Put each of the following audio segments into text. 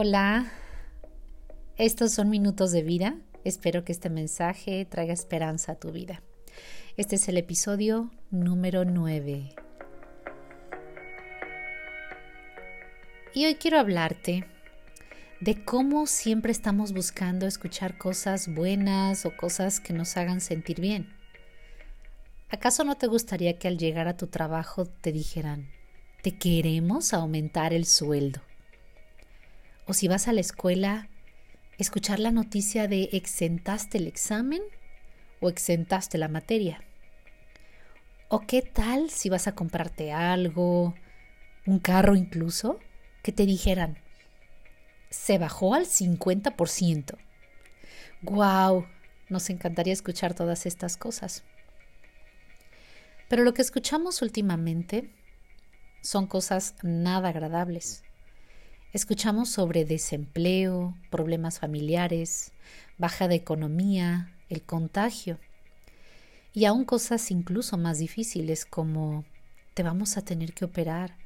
Hola, estos son minutos de vida. Espero que este mensaje traiga esperanza a tu vida. Este es el episodio número 9. Y hoy quiero hablarte de cómo siempre estamos buscando escuchar cosas buenas o cosas que nos hagan sentir bien. ¿Acaso no te gustaría que al llegar a tu trabajo te dijeran, te queremos aumentar el sueldo? O si vas a la escuela, escuchar la noticia de exentaste el examen o exentaste la materia. ¿O qué tal si vas a comprarte algo, un carro incluso, que te dijeran, se bajó al 50%? ¡Guau! Nos encantaría escuchar todas estas cosas. Pero lo que escuchamos últimamente son cosas nada agradables. Escuchamos sobre desempleo, problemas familiares, baja de economía, el contagio. Y aún cosas incluso más difíciles como te vamos a tener que operar,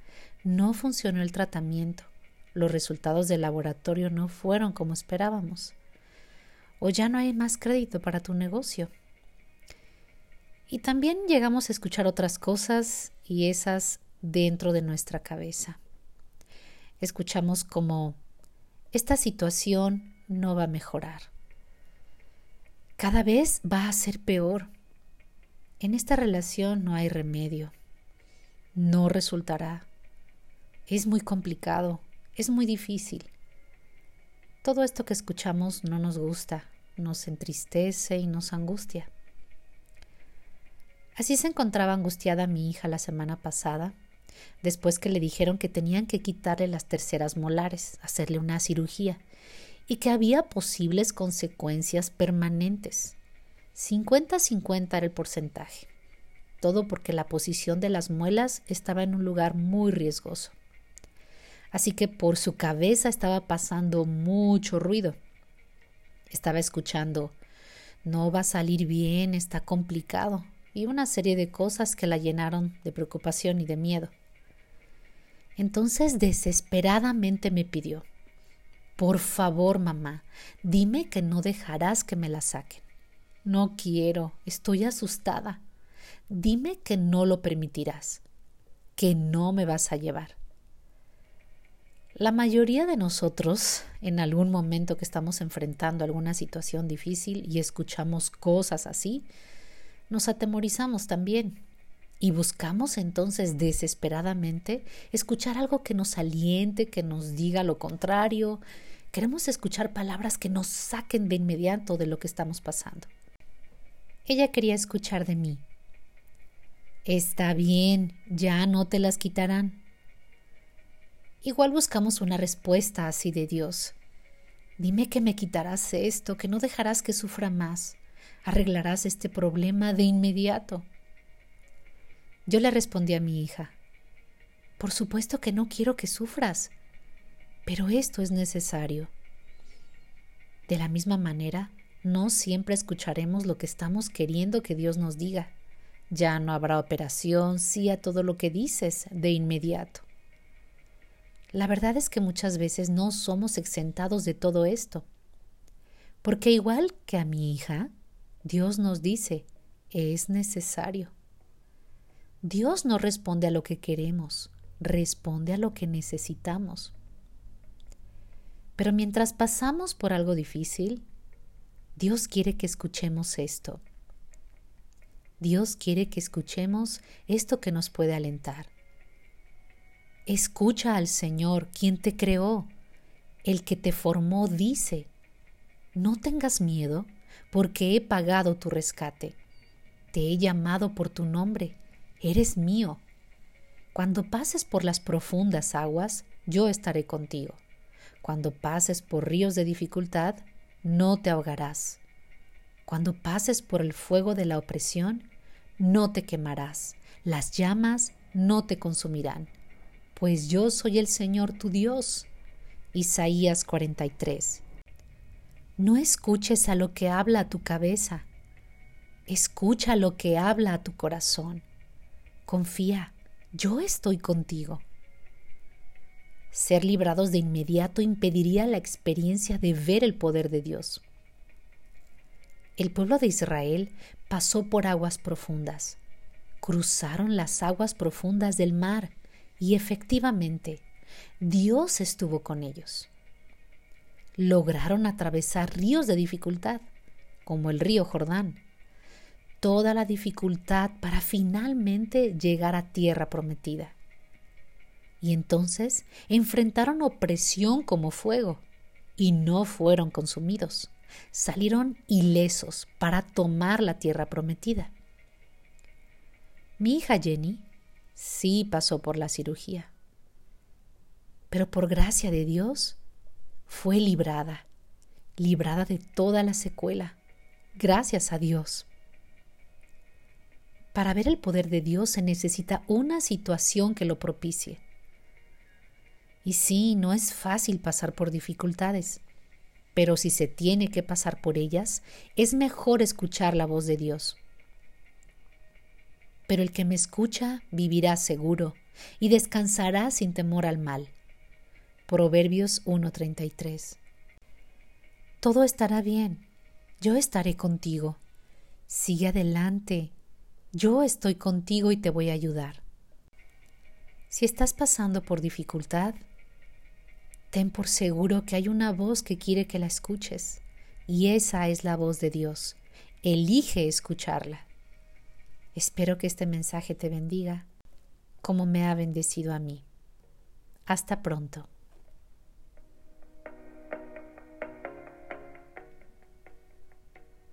no funcionó el tratamiento, los resultados del laboratorio no fueron como esperábamos, o ya no hay más crédito para tu negocio. Y también llegamos a escuchar otras cosas y esas dentro de nuestra cabeza escuchamos como esta situación no va a mejorar. Cada vez va a ser peor. En esta relación no hay remedio. No resultará. Es muy complicado. Es muy difícil. Todo esto que escuchamos no nos gusta, nos entristece y nos angustia. Así se encontraba angustiada mi hija la semana pasada después que le dijeron que tenían que quitarle las terceras molares, hacerle una cirugía, y que había posibles consecuencias permanentes. 50-50 era el porcentaje. Todo porque la posición de las muelas estaba en un lugar muy riesgoso. Así que por su cabeza estaba pasando mucho ruido. Estaba escuchando no va a salir bien, está complicado, y una serie de cosas que la llenaron de preocupación y de miedo. Entonces desesperadamente me pidió Por favor, mamá, dime que no dejarás que me la saquen. No quiero, estoy asustada. Dime que no lo permitirás, que no me vas a llevar. La mayoría de nosotros, en algún momento que estamos enfrentando alguna situación difícil y escuchamos cosas así, nos atemorizamos también y buscamos entonces desesperadamente escuchar algo que nos aliente, que nos diga lo contrario. Queremos escuchar palabras que nos saquen de inmediato de lo que estamos pasando. Ella quería escuchar de mí. Está bien, ya no te las quitarán. Igual buscamos una respuesta así de Dios. Dime que me quitarás esto, que no dejarás que sufra más. Arreglarás este problema de inmediato. Yo le respondí a mi hija, Por supuesto que no quiero que sufras, pero esto es necesario. De la misma manera, no siempre escucharemos lo que estamos queriendo que Dios nos diga. Ya no habrá operación, sí a todo lo que dices de inmediato. La verdad es que muchas veces no somos exentados de todo esto. Porque igual que a mi hija, Dios nos dice, es necesario. Dios no responde a lo que queremos, responde a lo que necesitamos. Pero mientras pasamos por algo difícil, Dios quiere que escuchemos esto. Dios quiere que escuchemos esto que nos puede alentar. Escucha al Señor, quien te creó, el que te formó, dice, no tengas miedo, porque he pagado tu rescate. Te he llamado por tu nombre, eres mío. Cuando pases por las profundas aguas, yo estaré contigo. Cuando pases por ríos de dificultad, no te ahogarás. Cuando pases por el fuego de la opresión, no te quemarás. Las llamas no te consumirán, pues yo soy el Señor tu Dios. Isaías 43. No escuches a lo que habla a tu cabeza, escucha lo que habla a tu corazón. Confía, yo estoy contigo. Ser librados de inmediato impediría la experiencia de ver el poder de Dios. El pueblo de Israel pasó por aguas profundas, cruzaron las aguas profundas del mar y efectivamente Dios estuvo con ellos. Lograron atravesar ríos de dificultad, como el río Jordán, toda la dificultad para finalmente llegar a tierra prometida. Y entonces enfrentaron opresión como fuego y no fueron consumidos. Salieron ilesos para tomar la tierra prometida. Mi hija Jenny sí pasó por la cirugía, pero por gracia de Dios fue librada, librada de toda la secuela, gracias a Dios. Para ver el poder de Dios se necesita una situación que lo propicie. Y sí, no es fácil pasar por dificultades, pero si se tiene que pasar por ellas, es mejor escuchar la voz de Dios. Pero el que me escucha vivirá seguro y descansará sin temor al mal. Proverbios 1:33 Todo estará bien, yo estaré contigo. Sigue adelante, yo estoy contigo y te voy a ayudar. Si estás pasando por dificultad, ten por seguro que hay una voz que quiere que la escuches, y esa es la voz de Dios. Elige escucharla. Espero que este mensaje te bendiga como me ha bendecido a mí. Hasta pronto.